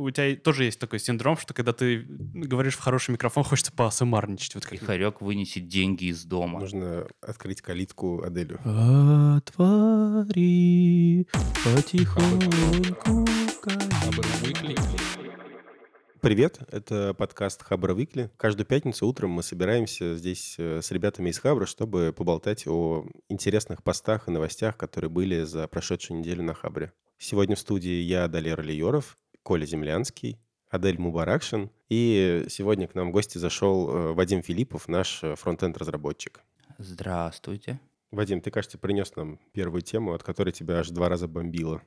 у тебя тоже есть такой синдром, что когда ты говоришь в хороший микрофон, хочется поасмарничать. Вот И Харек вынесет деньги из дома. Нужно открыть калитку Аделю. Отвори потихоньку Привет, это подкаст Хабра Викли. Каждую пятницу утром мы собираемся здесь э, с ребятами из Хабра, чтобы поболтать о интересных постах и новостях, которые были за прошедшую неделю на Хабре. Сегодня в студии я, Далер Лиоров, Коля Землянский, Адель Мубаракшин. И сегодня к нам в гости зашел э, Вадим Филиппов, наш э, фронтенд-разработчик. Здравствуйте. Вадим, ты, кажется, принес нам первую тему, от которой тебя аж два раза бомбило.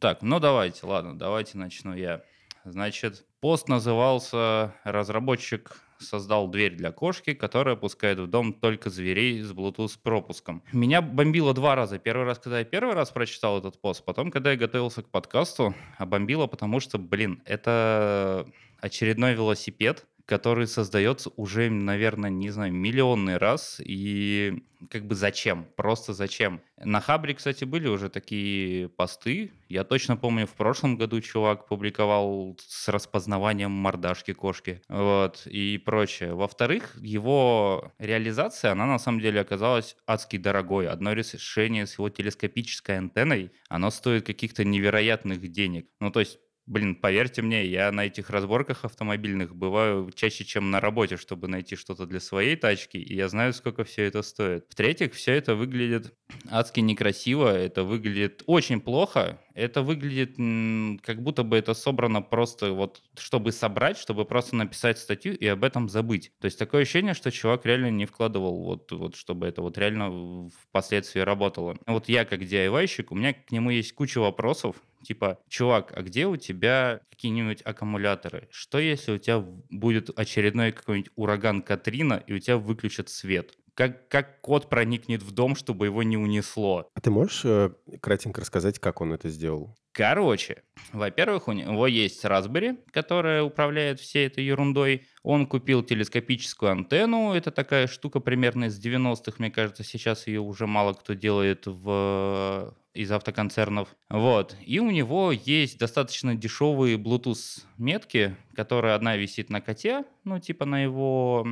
Так, ну давайте, ладно, давайте начну я. Значит, пост назывался «Разработчик создал дверь для кошки, которая пускает в дом только зверей с Bluetooth пропуском». Меня бомбило два раза. Первый раз, когда я первый раз прочитал этот пост, потом, когда я готовился к подкасту, а бомбило, потому что, блин, это очередной велосипед, который создается уже, наверное, не знаю, миллионный раз. И как бы зачем? Просто зачем? На Хабре, кстати, были уже такие посты. Я точно помню, в прошлом году чувак публиковал с распознаванием мордашки кошки. Вот, и прочее. Во-вторых, его реализация, она на самом деле оказалась адски дорогой. Одно решение с его телескопической антенной, оно стоит каких-то невероятных денег. Ну, то есть Блин, поверьте мне, я на этих разборках автомобильных бываю чаще, чем на работе, чтобы найти что-то для своей тачки, и я знаю, сколько все это стоит. В-третьих, все это выглядит адски некрасиво, это выглядит очень плохо, это выглядит как будто бы это собрано просто вот, чтобы собрать, чтобы просто написать статью и об этом забыть. То есть такое ощущение, что чувак реально не вкладывал вот, вот чтобы это вот реально впоследствии работало. Вот я как DIY-щик, у меня к нему есть куча вопросов, Типа, чувак, а где у тебя какие-нибудь аккумуляторы? Что если у тебя будет очередной какой-нибудь ураган Катрина, и у тебя выключат свет? Как, как кот проникнет в дом, чтобы его не унесло? А ты можешь э, кратенько рассказать, как он это сделал? Короче, во-первых, у него есть Raspberry, которая управляет всей этой ерундой. Он купил телескопическую антенну. Это такая штука примерно из 90-х. Мне кажется, сейчас ее уже мало кто делает в из автоконцернов. Вот. И у него есть достаточно дешевые Bluetooth метки, которые одна висит на коте, ну, типа на его...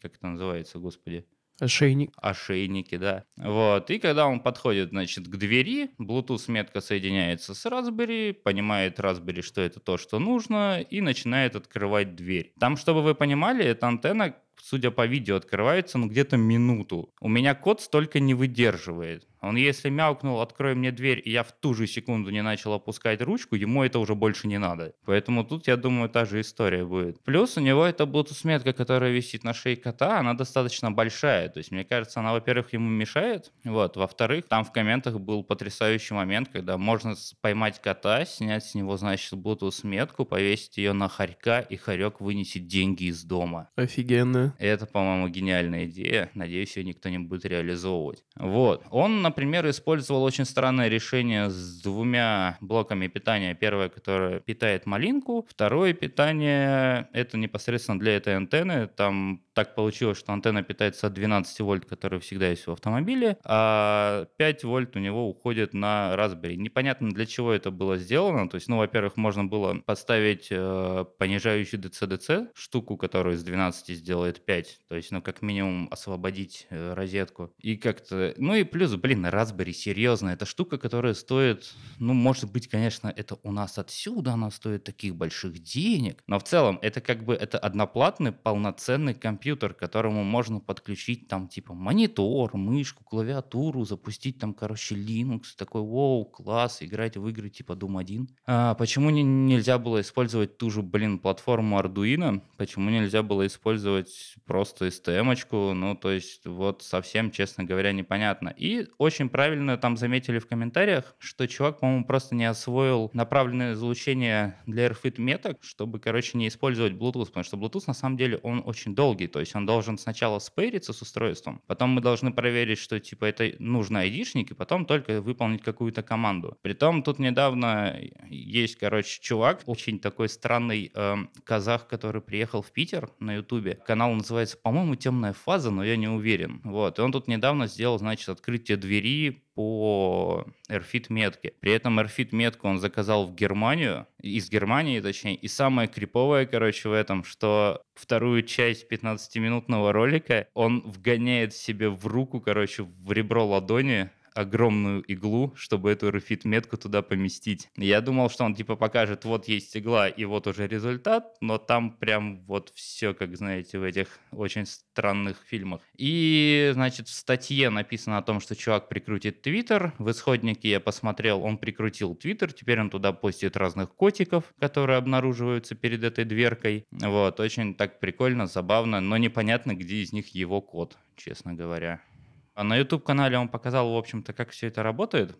Как это называется, господи? Ошейник. Ошейники, да. Вот. И когда он подходит, значит, к двери, Bluetooth метка соединяется с Raspberry, понимает Raspberry, что это то, что нужно, и начинает открывать дверь. Там, чтобы вы понимали, эта антенна судя по видео, открывается ну, где-то минуту. У меня кот столько не выдерживает. Он если мяукнул, открой мне дверь, и я в ту же секунду не начал опускать ручку, ему это уже больше не надо. Поэтому тут, я думаю, та же история будет. Плюс у него эта Bluetooth-метка, которая висит на шее кота, она достаточно большая. То есть, мне кажется, она, во-первых, ему мешает. Вот. Во-вторых, там в комментах был потрясающий момент, когда можно поймать кота, снять с него, значит, Bluetooth-метку, повесить ее на хорька, и хорек вынесет деньги из дома. Офигенно. Это, по-моему, гениальная идея. Надеюсь, ее никто не будет реализовывать. Вот. Он, например, использовал очень странное решение с двумя блоками питания. Первое, которое питает малинку. Второе питание, это непосредственно для этой антенны. Там так получилось, что антенна питается от 12 вольт, которые всегда есть в автомобиле, а 5 вольт у него уходит на Raspberry. Непонятно, для чего это было сделано. То есть, ну, во-первых, можно было подставить э, понижающую DC-DC штуку, которую из 12 сделает 5. То есть, ну, как минимум освободить э, розетку. И как-то... Ну и плюс, блин, Raspberry, серьезно, это штука, которая стоит... Ну, может быть, конечно, это у нас отсюда она стоит таких больших денег. Но в целом, это как бы это одноплатный полноценный компьютер компьютер, к которому можно подключить там типа монитор, мышку, клавиатуру, запустить там, короче, Linux, такой, вау, класс, играть в игры типа Doom 1. А почему не, нельзя было использовать ту же, блин, платформу Arduino? Почему нельзя было использовать просто STM-очку? Ну, то есть, вот совсем, честно говоря, непонятно. И очень правильно там заметили в комментариях, что чувак, по-моему, просто не освоил направленное излучение для AirFit меток, чтобы, короче, не использовать Bluetooth, потому что Bluetooth, на самом деле, он очень долгий, то есть он должен сначала спейриться с устройством, потом мы должны проверить, что типа это нужно айдишник, и потом только выполнить какую-то команду. Притом тут недавно есть, короче, чувак, очень такой странный э, казах, который приехал в Питер на Ютубе. Канал называется, по-моему, «Темная фаза», но я не уверен. Вот, и он тут недавно сделал, значит, открытие двери по AirFit метке. При этом AirFit метку он заказал в Германию, из Германии точнее. И самое криповое, короче, в этом, что вторую часть 15-минутного ролика он вгоняет себе в руку, короче, в ребро ладони огромную иглу, чтобы эту рефит-метку туда поместить. Я думал, что он типа покажет, вот есть игла, и вот уже результат, но там прям вот все, как знаете, в этих очень странных фильмах. И, значит, в статье написано о том, что чувак прикрутит Твиттер. В исходнике я посмотрел, он прикрутил Твиттер, теперь он туда постит разных котиков, которые обнаруживаются перед этой дверкой. Вот, очень так прикольно, забавно, но непонятно, где из них его код, честно говоря. А на YouTube-канале он показал, в общем-то, как все это работает.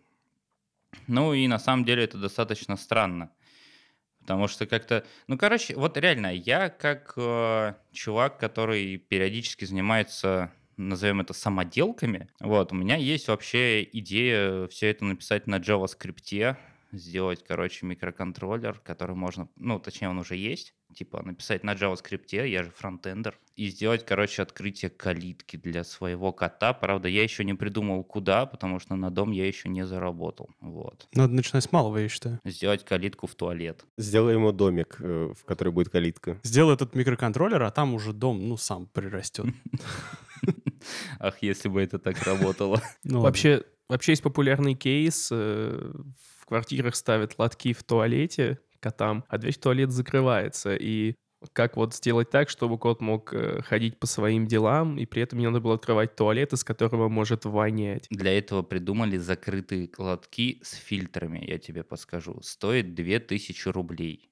Ну и на самом деле это достаточно странно. Потому что как-то... Ну, короче, вот реально, я как э, чувак, который периодически занимается назовем это самоделками. Вот, у меня есть вообще идея все это написать на JavaScript, сделать, короче, микроконтроллер, который можно, ну, точнее, он уже есть, типа написать на JavaScript, я же фронтендер, и сделать, короче, открытие калитки для своего кота. Правда, я еще не придумал, куда, потому что на дом я еще не заработал. Вот. Надо начинать с малого, я считаю. Сделать калитку в туалет. Сделай ему домик, э, в который будет калитка. Сделай этот микроконтроллер, а там уже дом, ну, сам прирастет. Ах, если бы это так работало. Ну, Вообще, вообще есть популярный кейс. э, В квартирах ставят лотки в туалете котам, а дверь в туалет закрывается. И как вот сделать так, чтобы кот мог э, ходить по своим делам, и при этом не надо было открывать туалет, из которого может вонять. Для этого придумали закрытые лотки с фильтрами, я тебе подскажу. Стоит 2000 рублей.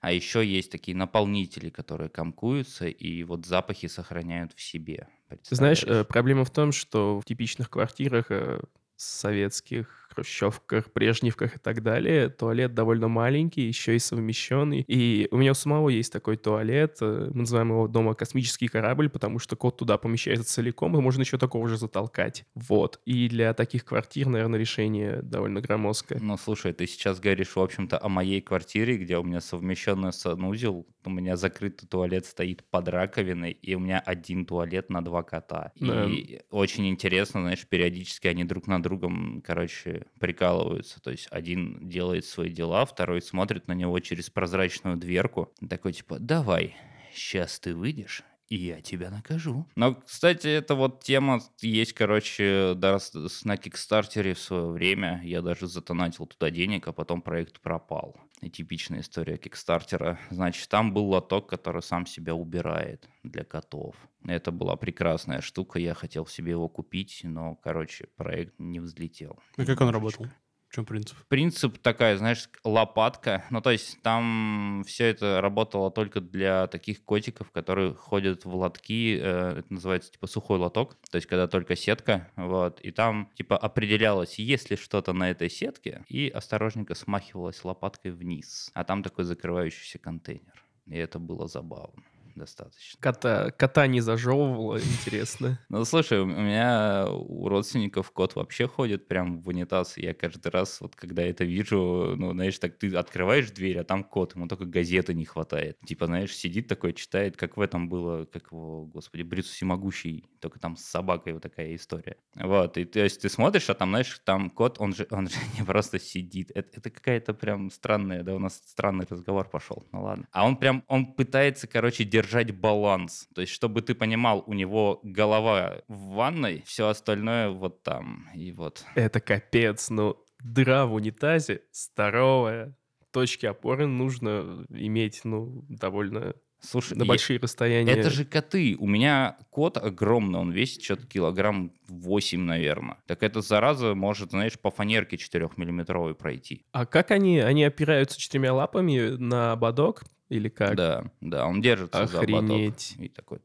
А еще есть такие наполнители, которые комкуются и вот запахи сохраняют в себе. Знаешь, э, проблема в том, что в типичных квартирах э, советских, хрущевках, брежневках и так далее, туалет довольно маленький, еще и совмещенный. И у меня у самого есть такой туалет, э, мы называем его дома космический корабль, потому что кот туда помещается целиком, и можно еще такого же затолкать. Вот. И для таких квартир, наверное, решение довольно громоздкое. Ну, слушай, ты сейчас говоришь, в общем-то, о моей квартире, где у меня совмещенный санузел, у меня закрытый туалет стоит под раковиной, и у меня один туалет на два кота. Да. И очень интересно, знаешь, периодически они друг на другом, короче, прикалываются. То есть один делает свои дела, второй смотрит на него через прозрачную дверку. Такой типа, давай, сейчас ты выйдешь, и я тебя накажу. Но, кстати, это вот тема есть, короче, да, на Кикстартере в свое время. Я даже затонатил туда денег, а потом проект пропал. И типичная история Кикстартера. Значит, там был лоток, который сам себя убирает для котов. Это была прекрасная штука, я хотел себе его купить, но, короче, проект не взлетел. А как он работал? В чем принцип? Принцип такая, знаешь, лопатка. Ну, то есть там все это работало только для таких котиков, которые ходят в лотки. э, Это называется типа сухой лоток. То есть когда только сетка. Вот. И там типа определялось, есть ли что-то на этой сетке. И осторожненько смахивалось лопаткой вниз. А там такой закрывающийся контейнер. И это было забавно достаточно. Кота, кота не зажевывало, интересно. Ну, слушай, у меня у родственников кот вообще ходит прям в унитаз. Я каждый раз, вот когда это вижу, ну, знаешь, так ты открываешь дверь, а там кот, ему только газеты не хватает. Типа, знаешь, сидит такой, читает, как в этом было, как его, господи, Брюс Всемогущий, только там с собакой вот такая история. Вот, и то есть ты смотришь, а там, знаешь, там кот, он же, он же не просто сидит. Это, это какая-то прям странная, да, у нас странный разговор пошел, ну ладно. А он прям, он пытается, короче, держать баланс. То есть, чтобы ты понимал, у него голова в ванной, все остальное вот там. И вот. Это капец, ну, дыра в унитазе здоровая. Точки опоры нужно иметь, ну, довольно Слушай, на я- большие расстояния. Это же коты. У меня кот огромный, он весит что-то килограмм 8, наверное. Так эта зараза может, знаешь, по фанерке 4-миллиметровой пройти. А как они? Они опираются четырьмя лапами на ободок? Или как? Да, да, он держится за ободок. Охренеть. И такой.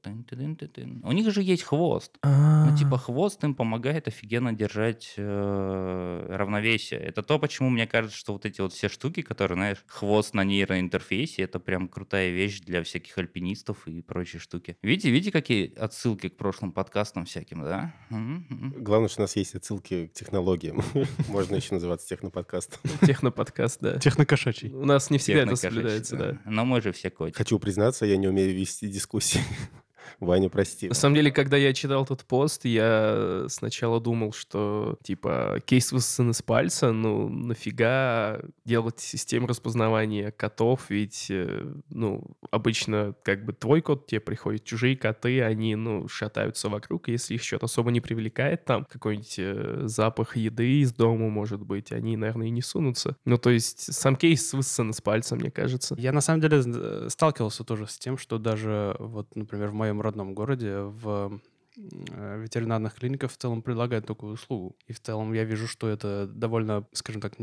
У них же есть хвост. А, Ну, типа, хвост им помогает офигенно держать э, равновесие. Это то, почему мне кажется, что вот эти вот все штуки, которые, знаешь, хвост на нейроинтерфейсе, это прям крутая вещь для всяких альпинистов и прочие штуки. Видите, видите, какие отсылки к прошлым подкастам всяким, да? Главное, что у нас есть отсылки к технологиям. Можно еще называться техноподкастом. Техноподкаст, да. Технокошачий. У нас не всегда это соблюдается, да. Но мы же все котики. Хочу признаться, я не умею вести дискуссии. Ваня, прости. На самом деле, когда я читал тот пост, я сначала думал, что, типа, кейс высосан из пальца, ну, нафига делать систему распознавания котов, ведь, э, ну, обычно, как бы, твой кот тебе приходит, чужие коты, они, ну, шатаются вокруг, и если их что-то особо не привлекает, там, какой-нибудь э, запах еды из дома, может быть, они, наверное, и не сунутся. Ну, то есть, сам кейс высосан из пальца, мне кажется. Я на самом деле э, сталкивался тоже с тем, что даже вот, например, в моем родном городе в э, ветеринарных клиниках в целом предлагают такую услугу. И в целом я вижу, что это довольно, скажем так,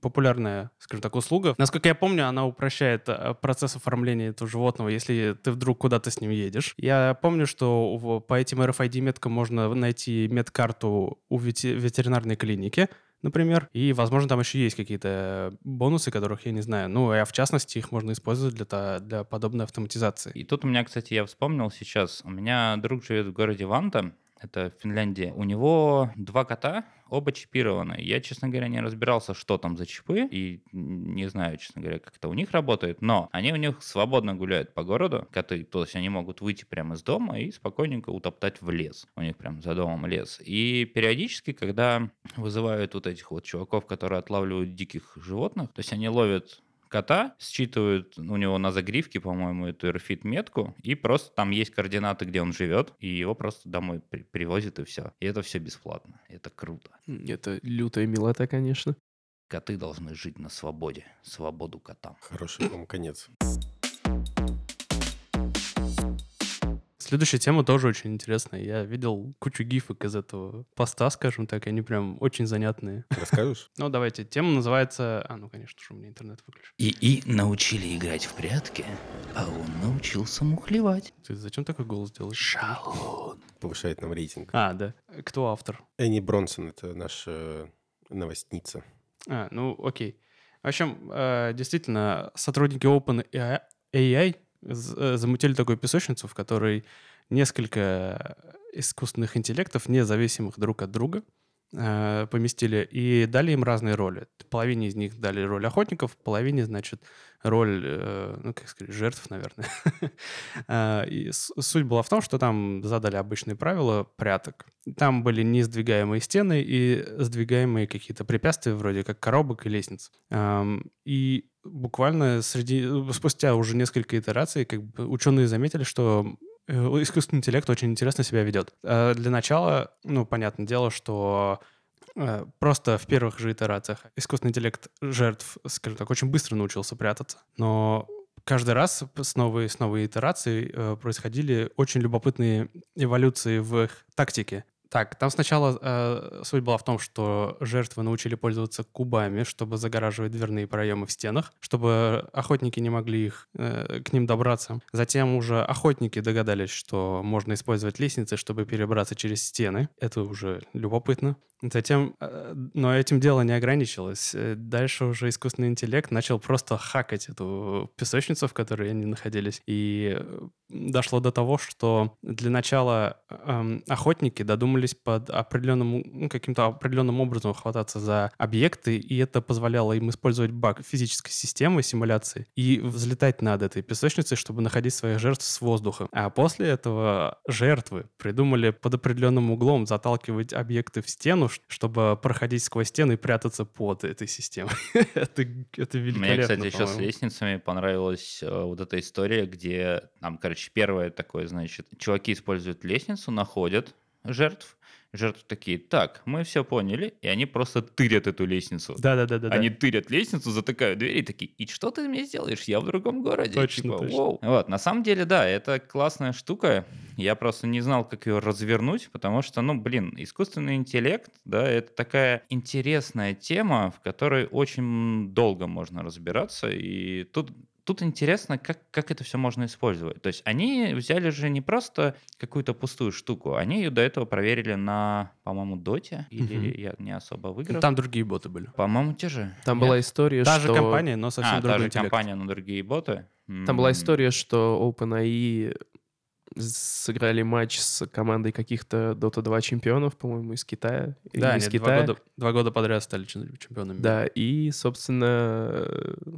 популярная, скажем так, услуга. Насколько я помню, она упрощает э, процесс оформления этого животного, если ты вдруг куда-то с ним едешь. Я помню, что по этим RFID-меткам можно найти медкарту у ветеринарной клиники, например. И, возможно, там еще есть какие-то бонусы, которых я не знаю. Ну, а в частности, их можно использовать для, для подобной автоматизации. И тут у меня, кстати, я вспомнил сейчас, у меня друг живет в городе Ванта, это в Финляндии. У него два кота, оба чипированы. Я, честно говоря, не разбирался, что там за чипы, и не знаю, честно говоря, как это у них работает, но они у них свободно гуляют по городу, коты, то есть они могут выйти прямо из дома и спокойненько утоптать в лес. У них прям за домом лес. И периодически, когда вызывают вот этих вот чуваков, которые отлавливают диких животных, то есть они ловят кота, считывают у него на загривке, по-моему, эту RFID метку, и просто там есть координаты, где он живет, и его просто домой при- привозят, и все. И это все бесплатно. Это круто. Это лютая милота, конечно. Коты должны жить на свободе. Свободу котам. Хороший, по-моему, конец. Следующая тема тоже очень интересная. Я видел кучу гифок из этого поста, скажем так, и они прям очень занятные. Расскажешь? Ну, давайте. Тема называется... А, ну, конечно же, у меня интернет выключен. ИИ научили играть в прятки, а он научился мухлевать. Ты зачем такой голос делаешь? Шалун. Повышает нам рейтинг. А, да. Кто автор? Энни Бронсон — это наша новостница. А, ну, окей. В общем, э, действительно, сотрудники OpenAI замутили такую песочницу, в которой несколько искусственных интеллектов, независимых друг от друга, э, поместили и дали им разные роли. Половине из них дали роль охотников, половине, значит, роль, э, ну, как сказать, жертв, наверное. А, И суть была в том, что там задали обычные правила пряток. Там были несдвигаемые стены и сдвигаемые какие-то препятствия, вроде как коробок и лестниц. И буквально среди, спустя уже несколько итераций как бы ученые заметили, что э, искусственный интеллект очень интересно себя ведет. А Для начала, ну, понятное дело, что э, просто в первых же итерациях искусственный интеллект жертв, скажем так, очень быстро научился прятаться, но каждый раз с новой, с новой итерацией э, происходили очень любопытные эволюции в их тактике. Так, там сначала э, суть была в том, что жертвы научили пользоваться кубами, чтобы загораживать дверные проемы в стенах, чтобы охотники не могли их, э, к ним добраться. Затем уже охотники догадались, что можно использовать лестницы, чтобы перебраться через стены. Это уже любопытно. Затем, э, но этим дело не ограничилось. Э, Дальше уже искусственный интеллект начал просто хакать эту песочницу, в которой они находились. И э, дошло до того, что для начала эм, охотники додумались под определенным, ну, каким-то определенным образом хвататься за объекты, и это позволяло им использовать баг физической системы симуляции и взлетать над этой песочницей, чтобы находить своих жертв с воздуха. А после этого жертвы придумали под определенным углом заталкивать объекты в стену, чтобы проходить сквозь стену и прятаться под этой системой. Это это великолепно, Мне, кстати, еще с лестницами понравилась э, вот эта история, где там, короче, первое такое, значит, чуваки используют лестницу, находят жертв, жертвы такие, так, мы все поняли, и они просто тырят эту лестницу. Да-да-да. Они тырят лестницу, затыкают двери и такие, и что ты мне сделаешь? Я в другом городе. Точно, Типа, точно. «Воу». Вот, на самом деле, да, это классная штука. Я просто не знал, как ее развернуть, потому что, ну, блин, искусственный интеллект, да, это такая интересная тема, в которой очень долго можно разбираться, и тут Тут интересно, как, как это все можно использовать. То есть они взяли же не просто какую-то пустую штуку, они ее до этого проверили на, по-моему, доте, или Мгм. я не особо выиграл. Там другие боты были. По-моему, те же. Там Нет? была история, Та что... же компания, но совсем а, та другой же интеллект. компания, но другие боты. Там была история, что OpenAI сыграли матч с командой каких-то Dota 2 чемпионов, по-моему, из Китая. или Да, из они два Китая. года, два года подряд стали чем- чемпионами. Да, и, собственно,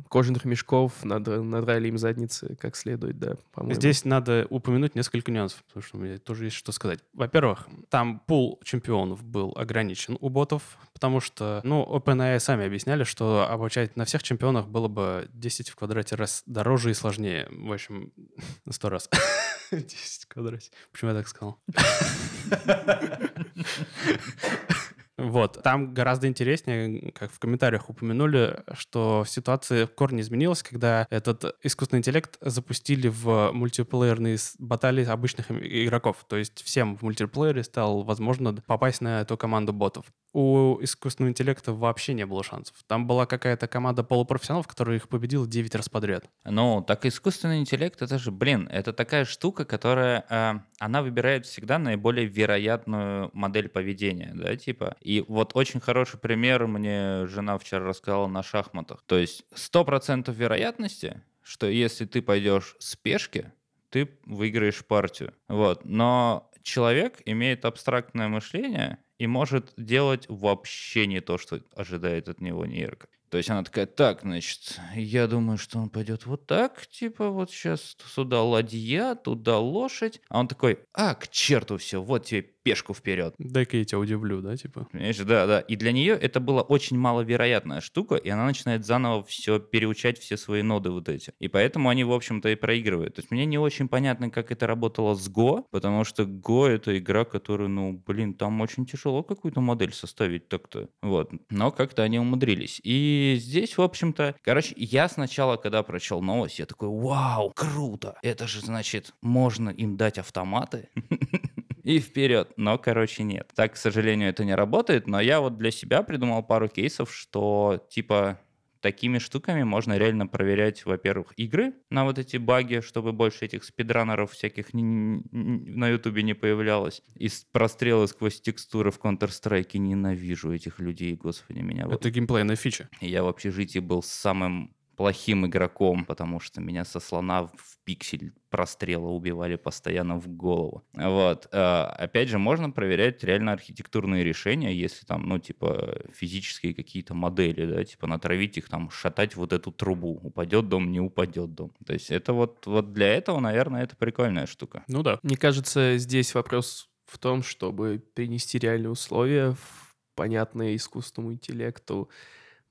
кожаных мешков надра- надрали им задницы как следует, да, по-моему. Здесь надо упомянуть несколько нюансов, потому что у меня тоже есть что сказать. Во-первых, там пул чемпионов был ограничен у ботов, потому что, ну, OpenAI сами объясняли, что обучать на всех чемпионах было бы 10 в квадрате раз дороже и сложнее. В общем, сто раз. 10 в квадрате. Почему я так сказал? Вот, там гораздо интереснее, как в комментариях упомянули, что ситуация в корне изменилась, когда этот искусственный интеллект запустили в мультиплеерные баталии обычных игроков. То есть всем в мультиплеере стало возможно попасть на эту команду ботов. У искусственного интеллекта вообще не было шансов. Там была какая-то команда полупрофессионалов, которая их победила 9 раз подряд. Ну, так искусственный интеллект, это же, блин, это такая штука, которая, э, она выбирает всегда наиболее вероятную модель поведения, да, типа. И вот очень хороший пример мне жена вчера рассказала на шахматах. То есть 100% вероятности, что если ты пойдешь с пешки, ты выиграешь партию. Вот. Но человек имеет абстрактное мышление и может делать вообще не то, что ожидает от него нейрка. То есть она такая, так, значит, я думаю, что он пойдет вот так, типа вот сейчас сюда ладья, туда лошадь. А он такой, а, к черту все, вот тебе пешку вперед. Дай-ка я тебя удивлю, да, типа? Понимаешь, да, да. И для нее это была очень маловероятная штука, и она начинает заново все переучать все свои ноды вот эти. И поэтому они, в общем-то, и проигрывают. То есть мне не очень понятно, как это работало с Go, потому что Go — это игра, которую, ну, блин, там очень тяжело какую-то модель составить так-то. Вот. Но как-то они умудрились. И здесь, в общем-то, короче, я сначала, когда прочел новость, я такой, вау, круто! Это же, значит, можно им дать автоматы, и вперед. Но, короче, нет. Так, к сожалению, это не работает, но я вот для себя придумал пару кейсов, что, типа, такими штуками можно реально проверять, во-первых, игры на вот эти баги, чтобы больше этих спидранеров всяких на ютубе не появлялось. И прострелы сквозь текстуры в Counter-Strike. Ненавижу этих людей, господи, меня. вот- Это геймплейная фича. я в общежитии был самым плохим игроком, потому что меня со слона в пиксель прострела убивали постоянно в голову. Вот. А, Опять же, можно проверять реально архитектурные решения, если там, ну, типа, физические какие-то модели, да, типа натравить их там, шатать вот эту трубу. Упадет дом, не упадет дом. То есть это вот, вот для этого, наверное, это прикольная штука. Ну да. Мне кажется, здесь вопрос в том, чтобы перенести реальные условия в понятные искусственному интеллекту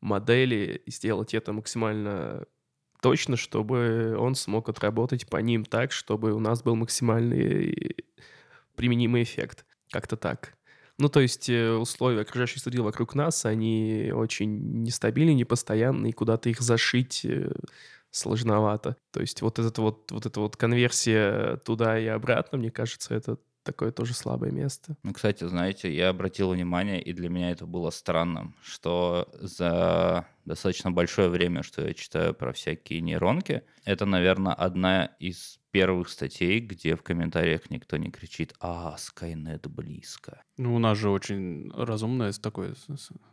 модели и сделать это максимально точно, чтобы он смог отработать по ним так, чтобы у нас был максимальный применимый эффект. Как-то так. Ну, то есть э, условия окружающей среды вокруг нас, они очень нестабильны, непостоянны, и куда-то их зашить э, сложновато. То есть вот, этот вот, вот эта вот конверсия туда и обратно, мне кажется, это такое тоже слабое место. Ну, кстати, знаете, я обратил внимание, и для меня это было странным, что за достаточно большое время, что я читаю про всякие нейронки, это, наверное, одна из первых статей, где в комментариях никто не кричит «А, Скайнет близко». Ну, у нас же очень разумное такое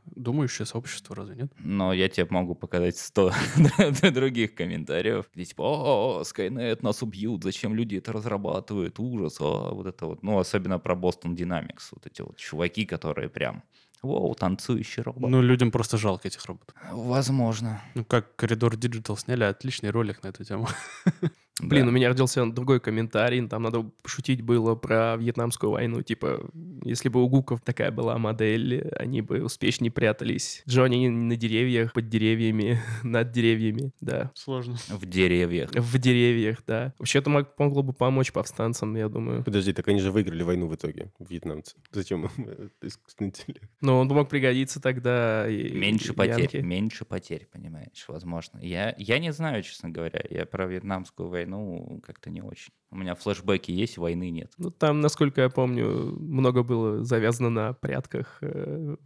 думающее сообщество, разве нет? Но я тебе могу показать 100 других комментариев, где типа «О, Скайнет, нас убьют, зачем люди это разрабатывают, ужас, а, вот это вот». Ну, особенно про Boston Dynamics, вот эти вот чуваки, которые прям «Воу, танцующий робот». Ну, людям просто жалко этих роботов. Возможно. Ну, как Коридор Digital сняли отличный ролик на эту тему. Блин, Да. у меня родился другой комментарий, там надо пошутить было про вьетнамскую войну, типа, если бы у гуков такая была модель, они бы успешнее прятались. Джонни на деревьях, под деревьями, над деревьями, да. Сложно. В деревьях. В деревьях, да. Вообще это мог- могло бы помочь повстанцам, я думаю. Подожди, так они же выиграли войну в итоге, вьетнамцы. Зачем им искусственный интеллект? Но он бы мог пригодиться тогда и Меньше и потерь, меньше потерь, понимаешь, возможно. Я, я не знаю, честно говоря, я про вьетнамскую войну как-то не очень. У меня флешбеки есть, войны нет. Ну, там, насколько я помню, много было завязано на прятках э,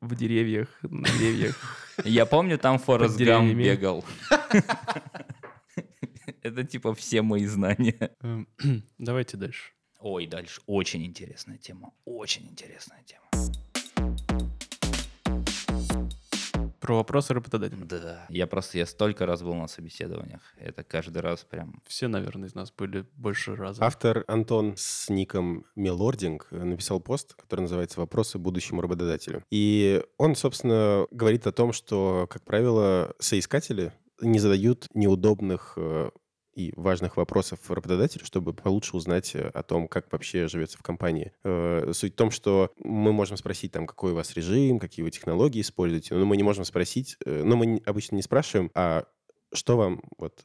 в- деревьях, на деревьях. Я помню, там Форест Гам бегал. Это типа все мои знания. Эм, Давайте дальше. Ой, дальше очень интересная тема. Очень интересная тема. Про вопросы работодателя. Да. Я просто, я столько раз был на собеседованиях. Это каждый раз прям... Все, наверное, из нас были больше раза. Автор Антон с ником Мелординг написал пост, который называется «Вопросы будущему работодателю». И он, собственно, говорит о том, что, как правило, соискатели не задают неудобных э, и важных вопросов работодателю, чтобы получше узнать э, о том, как вообще живется в компании. Э, суть в том, что мы можем спросить, там, какой у вас режим, какие вы технологии используете, но мы не можем спросить, но мы обычно не спрашиваем, а что вам вот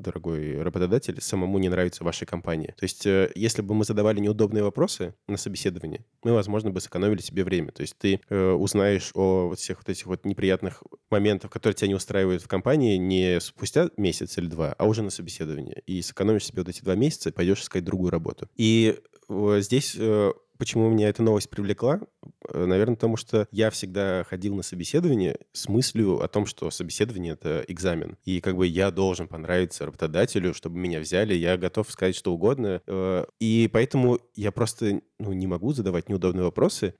дорогой работодатель, самому не нравится вашей компании. То есть, э, если бы мы задавали неудобные вопросы на собеседовании, мы, возможно, бы сэкономили себе время. То есть ты э, узнаешь о вот всех вот этих вот неприятных моментах, которые тебя не устраивают в компании, не спустя месяц или два, а уже на собеседовании. И сэкономишь себе вот эти два месяца пойдешь искать другую работу. И э, здесь э, почему меня эта новость привлекла? Э, наверное, потому что я всегда ходил на собеседование с мыслью о том, что собеседование — это экзамен. И как бы я должен понравиться работодателю, чтобы меня взяли. Я готов сказать что угодно. Э, и поэтому я просто ну, не могу задавать неудобные вопросы.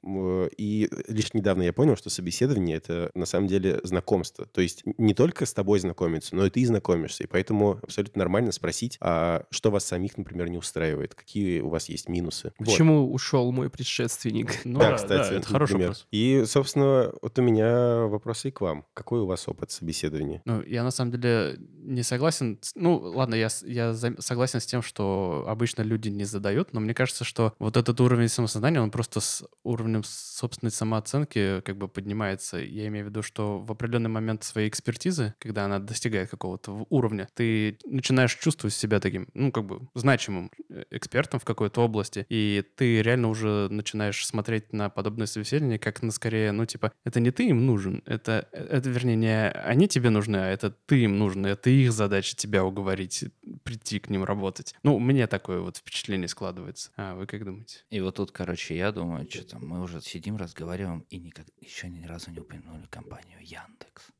И лишь недавно я понял, что собеседование — это на самом деле знакомство. То есть не только с тобой знакомиться, но и ты знакомишься. И поэтому абсолютно нормально спросить, а что вас самих, например, не устраивает? Какие у вас есть минусы? Почему вот. ушел мой предшественник? Ну, да, кстати, да, это хороший пример. вопрос. И, собственно, вот у меня вопросы и к вам. Какой у вас опыт собеседования? Ну, я на самом деле не согласен. Ну, ладно, я, я согласен с тем, что обычно люди не задают, но мне кажется, что вот этот уровень самосознания, он просто с уровнем собственной самооценки как бы поднимается. Я имею в виду, что в определенный момент своей экспертизы, когда она достигает какого-то уровня, ты начинаешь чувствовать себя таким, ну, как бы значимым э, экспертом в какой-то области, и ты реально уже начинаешь смотреть на подобное собеседование как на скорее, ну, типа, это не ты им нужен, это, это вернее, не они тебе нужны, а это ты им нужен, это их задача тебя уговорить, прийти к ним работать. Ну, мне такое вот впечатление складывается. А вы как думаете? И вот тут, короче, я думаю, что там мы уже сидим, разговариваем и никак еще ни разу не упомянули компанию Яндекс.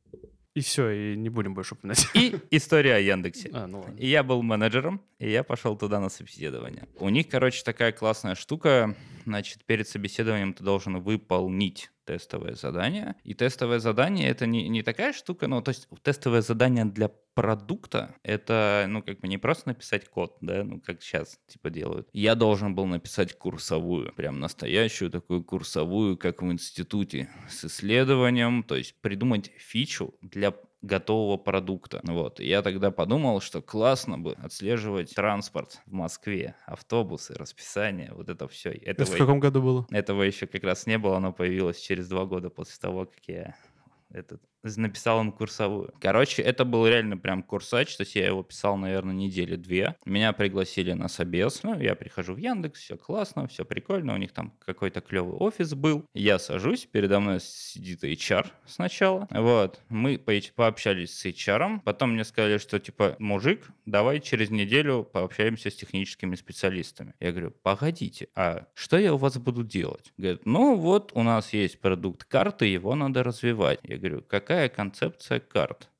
И все, и не будем больше упоминать. И история о Яндексе. А, ну ладно. И я был менеджером, и я пошел туда на собеседование. У них, короче, такая классная штука. Значит, перед собеседованием ты должен выполнить тестовое задание. И тестовое задание это не, не такая штука, ну, то есть тестовое задание для продукта это, ну, как бы не просто написать код, да, ну, как сейчас, типа, делают. Я должен был написать курсовую, прям настоящую такую курсовую, как в институте, с исследованием, то есть придумать фичу для готового продукта. Вот. И я тогда подумал, что классно бы отслеживать транспорт в Москве, автобусы, расписание, вот это все. Этого, это в каком году было? Этого еще как раз не было, оно появилось через два года после того, как я этот написал им курсовую. Короче, это был реально прям курсач, то есть я его писал, наверное, недели две. Меня пригласили на собес, ну, я прихожу в Яндекс, все классно, все прикольно, у них там какой-то клевый офис был. Я сажусь, передо мной сидит HR сначала, вот, мы пообщались с HR, потом мне сказали, что, типа, мужик, давай через неделю пообщаемся с техническими специалистами. Я говорю, погодите, а что я у вас буду делать? Говорит, ну, вот у нас есть продукт карты, его надо развивать. Я говорю, какая такая концепция карт.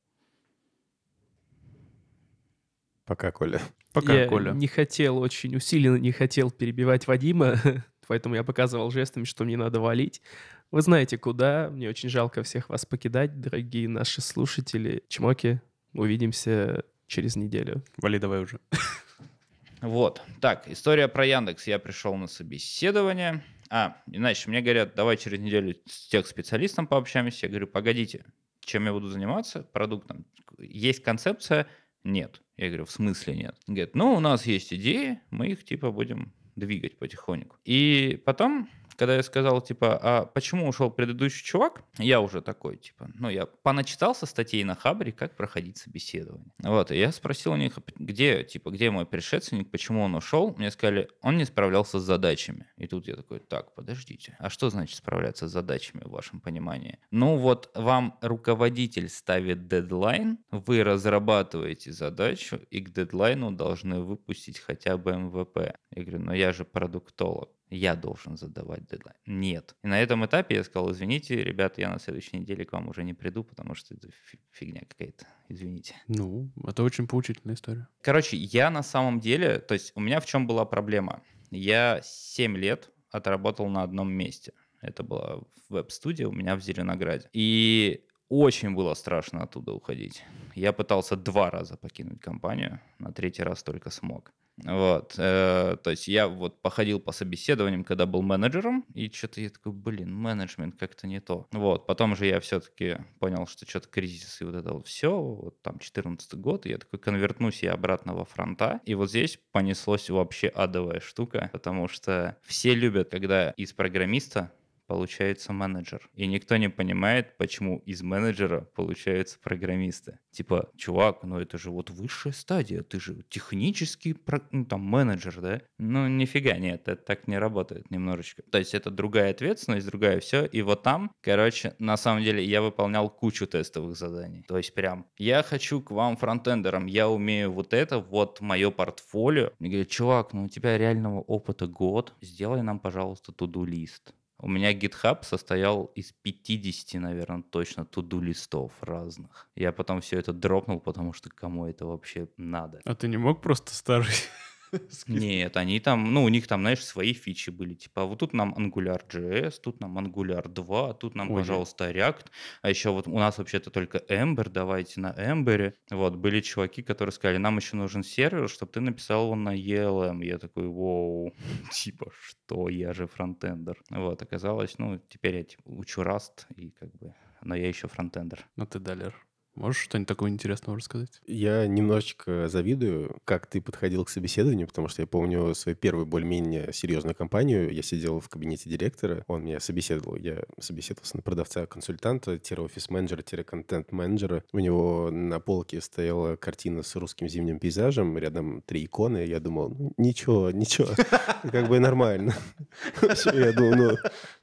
Пока, Коля. Пока, я Коля. не хотел, очень усиленно не хотел перебивать Вадима, поэтому я показывал жестами, что мне надо валить. Вы знаете, куда. Мне очень жалко всех вас покидать, дорогие наши слушатели. Чмоки, увидимся через неделю. Вали давай уже. Вот. Так, история про Яндекс. Я пришел на собеседование. А, иначе мне говорят, давай через неделю с тех специалистом пообщаемся. Я говорю, погодите, чем я буду заниматься продуктом. Есть концепция? Нет. Я говорю, в смысле нет? Говорит, ну, у нас есть идеи, мы их типа будем двигать потихоньку. И потом когда я сказал, типа, а почему ушел предыдущий чувак, я уже такой, типа, ну, я поначитался статей на Хабре, как проходить собеседование. Вот, и я спросил у них, где, типа, где мой предшественник, почему он ушел. Мне сказали, он не справлялся с задачами. И тут я такой, так, подождите, а что значит справляться с задачами в вашем понимании? Ну, вот вам руководитель ставит дедлайн, вы разрабатываете задачу, и к дедлайну должны выпустить хотя бы МВП. Я говорю, ну я же продуктолог я должен задавать дедлайн. Нет. И на этом этапе я сказал, извините, ребята, я на следующей неделе к вам уже не приду, потому что это фигня какая-то. Извините. Ну, это очень поучительная история. Короче, я на самом деле, то есть у меня в чем была проблема? Я 7 лет отработал на одном месте. Это была веб-студия у меня в Зеленограде. И очень было страшно оттуда уходить. Я пытался два раза покинуть компанию, на третий раз только смог. Вот, э, то есть я вот походил по собеседованиям, когда был менеджером, и что-то я такой, блин, менеджмент как-то не то. Вот, потом же я все-таки понял, что что-то кризис и вот это вот все, вот там 14 год, и я такой конвертнусь я обратно во фронта, и вот здесь понеслось вообще адовая штука, потому что все любят, когда из программиста получается менеджер. И никто не понимает, почему из менеджера получаются программисты. Типа, чувак, ну это же вот высшая стадия, ты же технический ну, там, менеджер, да? Ну, нифига нет, это так не работает немножечко. То есть это другая ответственность, другая все. И вот там, короче, на самом деле я выполнял кучу тестовых заданий. То есть прям, я хочу к вам фронтендерам, я умею вот это, вот мое портфолио. Мне говорят, чувак, ну у тебя реального опыта год, сделай нам, пожалуйста, туду-лист. У меня GitHub состоял из 50, наверное, точно туду листов разных. Я потом все это дропнул, потому что кому это вообще надо. А ты не мог просто старый Нет, они там, ну, у них там, знаешь, свои фичи были. Типа, вот тут нам Angular.js, тут нам Angular 2, тут нам, Ой, пожалуйста, React. А еще вот у нас вообще-то только Ember, давайте на Ember. Вот, были чуваки, которые сказали, нам еще нужен сервер, чтобы ты написал его на ELM. Я такой, воу, типа, что, я же фронтендер. Вот, оказалось, ну, теперь я типа, учу Rust, и как бы, но я еще фронтендер. Ну ты далер. Можешь что-нибудь такое интересное рассказать? Я немножечко завидую, как ты подходил к собеседованию, потому что я помню свою первую более-менее серьезную компанию. Я сидел в кабинете директора, он меня собеседовал. Я собеседовался на продавца-консультанта, офис-менеджера, контент-менеджера. У него на полке стояла картина с русским зимним пейзажем, рядом три иконы. Я думал, ну, ничего, ничего, как бы нормально. Я думал, ну,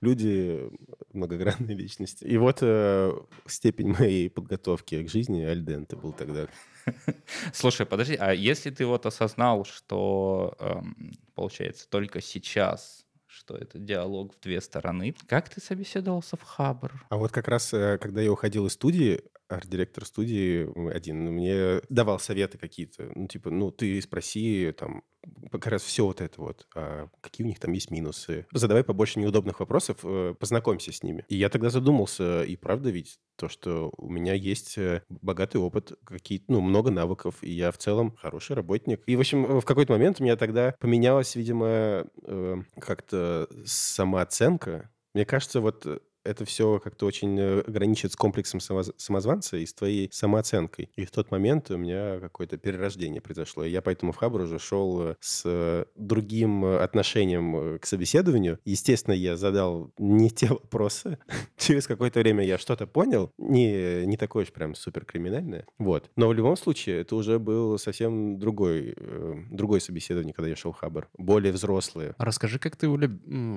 люди многогранные личности. И вот э, степень моей подготовки к жизни альденте был тогда. Слушай, подожди, а если ты вот осознал, что, эм, получается, только сейчас что это диалог в две стороны. Как ты собеседовался в Хабр? А вот как раз, э, когда я уходил из студии, арт-директор студии один мне давал советы какие-то. Ну, типа, ну, ты спроси там как раз все вот это вот. А какие у них там есть минусы? Задавай побольше неудобных вопросов, э, познакомься с ними. И я тогда задумался, и правда ведь то, что у меня есть э, богатый опыт, какие ну, много навыков, и я в целом хороший работник. И, в общем, в какой-то момент у меня тогда поменялась, видимо, э, как-то самооценка. Мне кажется, вот это все как-то очень э, граничит с комплексом самозванца и с твоей самооценкой. И в тот момент у меня какое-то перерождение произошло. И я поэтому в Хабр уже шел э, с другим отношением к собеседованию. Естественно, я задал не те вопросы. Через какое-то время я что-то понял. Не, не такое уж прям супер криминальное. Вот. Но в любом случае, это уже был совсем другой, э, другое собеседование, когда я шел в Хабр. Более взрослые. А расскажи, как ты, у Леб...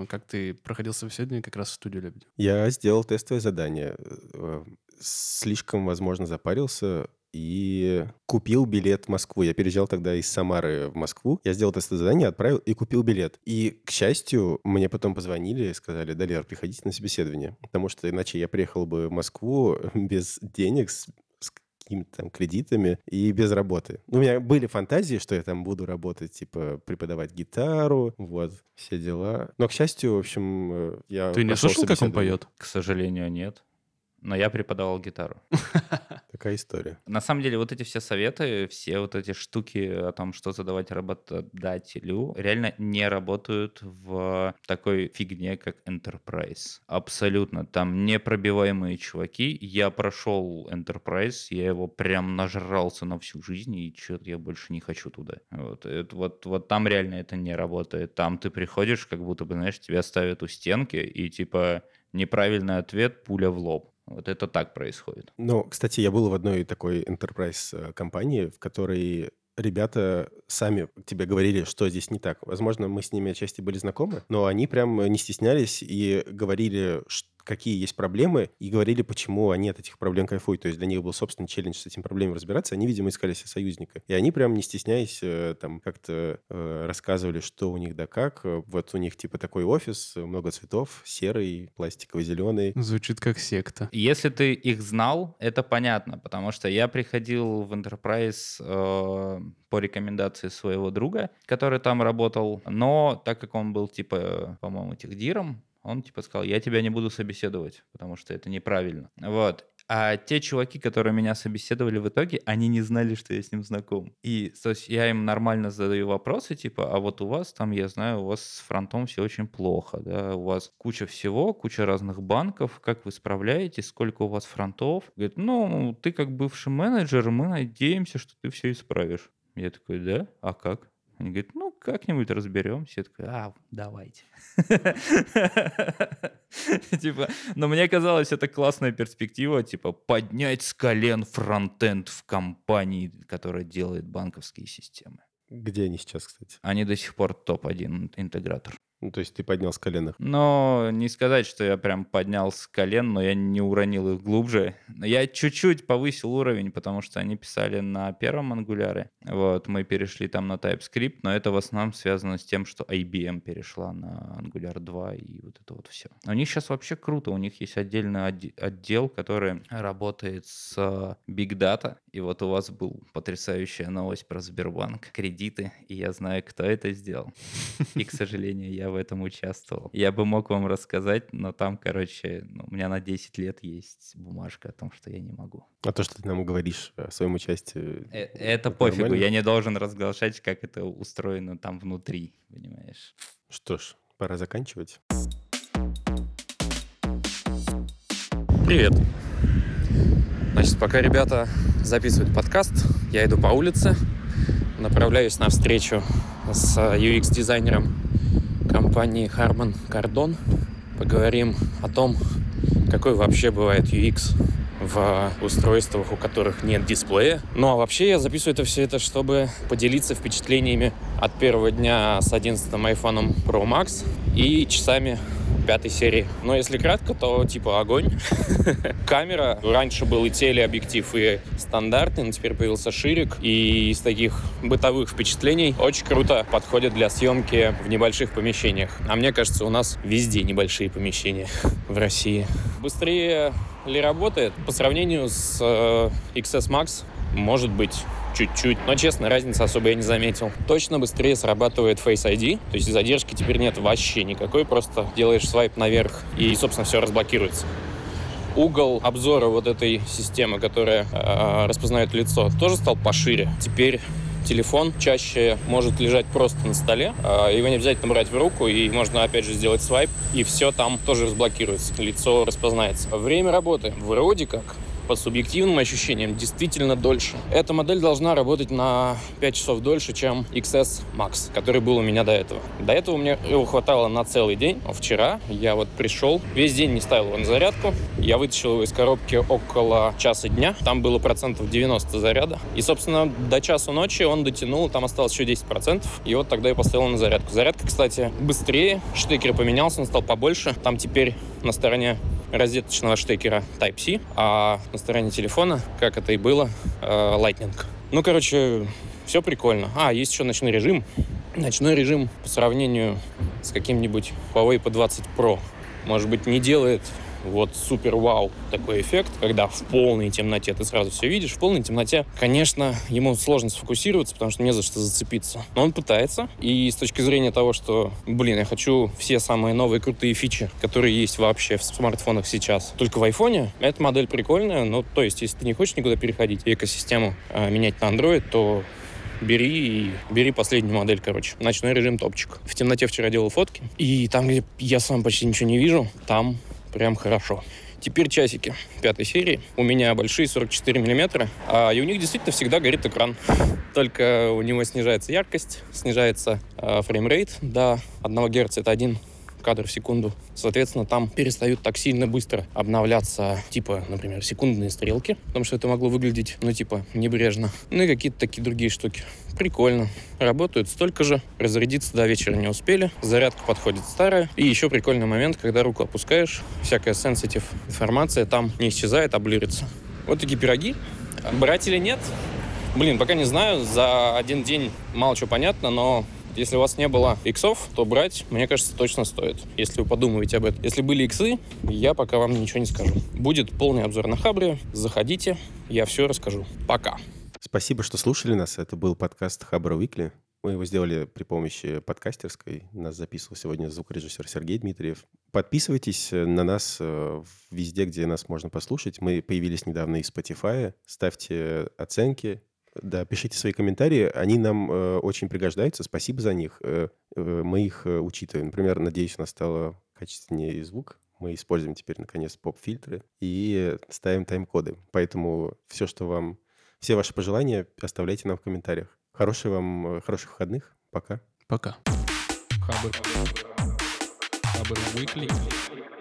как ты проходил собеседование как раз в студию Лебедя? Я сделал тестовое задание. Э, слишком, возможно, запарился и купил билет в Москву. Я переезжал тогда из Самары в Москву. Я сделал тестовое задание, отправил и купил билет. И, к счастью, мне потом позвонили и сказали, Далер, приходите на собеседование. Потому что иначе я приехал бы в Москву без денег, какими-то там кредитами и без работы. У меня были фантазии, что я там буду работать, типа преподавать гитару, вот, все дела. Но, к счастью, в общем, э, я... Ты не слышал, как он поет? К сожалению, нет но я преподавал гитару. Такая история. На самом деле вот эти все советы, все вот эти штуки о том, что задавать работодателю, реально не работают в такой фигне, как Enterprise. Абсолютно. Там непробиваемые чуваки. Я прошел Enterprise, я его прям нажрался на всю жизнь, и что-то я больше не хочу туда. Вот, это, вот, вот там реально это не работает. Там ты приходишь, как будто бы, знаешь, тебя ставят у стенки, и типа неправильный ответ, пуля в лоб. Вот это так происходит. Ну, кстати, я был в одной такой enterprise э, компании, в которой ребята сами тебе говорили, что здесь не так. Возможно, мы с ними отчасти были знакомы, но они прям не стеснялись и говорили, что какие есть проблемы, и говорили, почему они от этих проблем кайфуют. То есть для них был собственный челлендж с этим проблемами разбираться. Они, видимо, искали себе союзника. И они прям, не стесняясь, э, там как-то э, рассказывали, что у них да как. Вот у них типа такой офис, много цветов, серый, пластиковый, зеленый. Звучит как секта. Если ты их знал, это понятно, потому что я приходил в Enterprise э, по рекомендации своего друга, который там работал, но так как он был типа, по-моему, техдиром, он типа сказал, я тебя не буду собеседовать, потому что это неправильно. Вот. А те чуваки, которые меня собеседовали в итоге, они не знали, что я с ним знаком. И то есть я им нормально задаю вопросы, типа, а вот у вас там, я знаю, у вас с фронтом все очень плохо, да, у вас куча всего, куча разных банков, как вы справляетесь, сколько у вас фронтов? Говорит, ну, ты как бывший менеджер, мы надеемся, что ты все исправишь. Я такой, да? А как? Они говорят, ну, как-нибудь разберемся. Я такой, а, давайте. Типа, но мне казалось, это классная перспектива, типа, поднять с колен фронтенд в компании, которая делает банковские системы. Где они сейчас, кстати? Они до сих пор топ-1 интегратор. Ну, то есть ты поднял с коленных. Но не сказать, что я прям поднял с колен, но я не уронил их глубже. Я чуть-чуть повысил уровень, потому что они писали на первом ангуляре. Вот, мы перешли там на TypeScript, но это в основном связано с тем, что IBM перешла на Angular 2 и вот это вот все. У них сейчас вообще круто, у них есть отдельный отдел, который работает с Big Data. И вот у вас был потрясающая новость про Сбербанк, кредиты, и я знаю, кто это сделал. И, к сожалению, я в этом участвовал. Я бы мог вам рассказать, но там, короче, ну, у меня на 10 лет есть бумажка о том, что я не могу. А то, что ты нам говоришь о своем участии... Э, это, это пофигу, нормально? я не должен разглашать, как это устроено там внутри, понимаешь? Что ж, пора заканчивать. Привет. Значит, пока ребята записывают подкаст, я иду по улице, направляюсь на встречу с UX-дизайнером компании Harman Kardon. Поговорим о том, какой вообще бывает UX в устройствах, у которых нет дисплея. Ну а вообще я записываю это все это, чтобы поделиться впечатлениями от первого дня с 11 iPhone Pro Max и часами пятой серии. Но если кратко, то типа огонь. Камера. Раньше был и телеобъектив, и стандартный, но теперь появился ширик. И из таких бытовых впечатлений очень круто подходит для съемки в небольших помещениях. А мне кажется, у нас везде небольшие помещения в России. Быстрее ли работает? По сравнению с э, XS Max, может быть, чуть-чуть. Но, честно, разницы особо я не заметил. Точно быстрее срабатывает Face ID, то есть задержки теперь нет вообще никакой, просто делаешь свайп наверх и, собственно, все разблокируется угол обзора вот этой системы, которая э, распознает лицо, тоже стал пошире. Теперь телефон чаще может лежать просто на столе, э, его не обязательно брать в руку, и можно опять же сделать свайп, и все там тоже разблокируется, лицо распознается. Время работы вроде как по субъективным ощущениям действительно дольше. Эта модель должна работать на 5 часов дольше, чем XS Max, который был у меня до этого. До этого мне его хватало на целый день. Вчера я вот пришел, весь день не ставил его на зарядку. Я вытащил его из коробки около часа дня. Там было процентов 90 заряда. И, собственно, до часу ночи он дотянул, там осталось еще 10 процентов. И вот тогда я поставил на зарядку. Зарядка, кстати, быстрее. Штекер поменялся, он стал побольше. Там теперь на стороне розеточного штекера Type-C, а на стороне телефона, как это и было, э, Lightning. Ну, короче, все прикольно. А, есть еще ночной режим. Ночной режим по сравнению с каким-нибудь Huawei P20 Pro, может быть, не делает вот супер вау такой эффект, когда в полной темноте ты сразу все видишь. В полной темноте, конечно, ему сложно сфокусироваться, потому что не за что зацепиться. Но он пытается. И с точки зрения того, что, блин, я хочу все самые новые крутые фичи, которые есть вообще в смартфонах сейчас, только в айфоне, эта модель прикольная. Ну, то есть, если ты не хочешь никуда переходить экосистему э, менять на Android, то бери и бери последнюю модель, короче. Ночной режим топчик. В темноте вчера делал фотки, и там, где я сам почти ничего не вижу, там прям хорошо. Теперь часики пятой серии. У меня большие 44 миллиметра, а, и у них действительно всегда горит экран. Только у него снижается яркость, снижается э, frame rate до 1 Гц. Это один кадр в секунду. Соответственно, там перестают так сильно быстро обновляться, типа, например, секундные стрелки, потому что это могло выглядеть, ну, типа, небрежно. Ну и какие-то такие другие штуки. Прикольно. Работают столько же. Разрядиться до вечера не успели. Зарядка подходит старая. И еще прикольный момент, когда руку опускаешь, всякая sensitive информация там не исчезает, а блюрится. Вот такие пироги. Брать или нет? Блин, пока не знаю. За один день мало чего понятно, но если у вас не было иксов, то брать, мне кажется, точно стоит, если вы подумаете об этом. Если были иксы, я пока вам ничего не скажу. Будет полный обзор на Хабре. Заходите, я все расскажу. Пока. Спасибо, что слушали нас. Это был подкаст Хабра Уикли. Мы его сделали при помощи подкастерской. Нас записывал сегодня звукорежиссер Сергей Дмитриев. Подписывайтесь на нас э, везде, где нас можно послушать. Мы появились недавно и в Spotify. Ставьте оценки, да, пишите свои комментарии, они нам э, очень пригождаются, спасибо за них. Э, э, мы их э, учитываем. Например, надеюсь, у нас стало качественнее звук. Мы используем теперь, наконец, поп-фильтры и ставим тайм-коды. Поэтому все, что вам... Все ваши пожелания оставляйте нам в комментариях. Хороших вам, э, хороших выходных. Пока. Пока. Хабр. Хабр Weekly.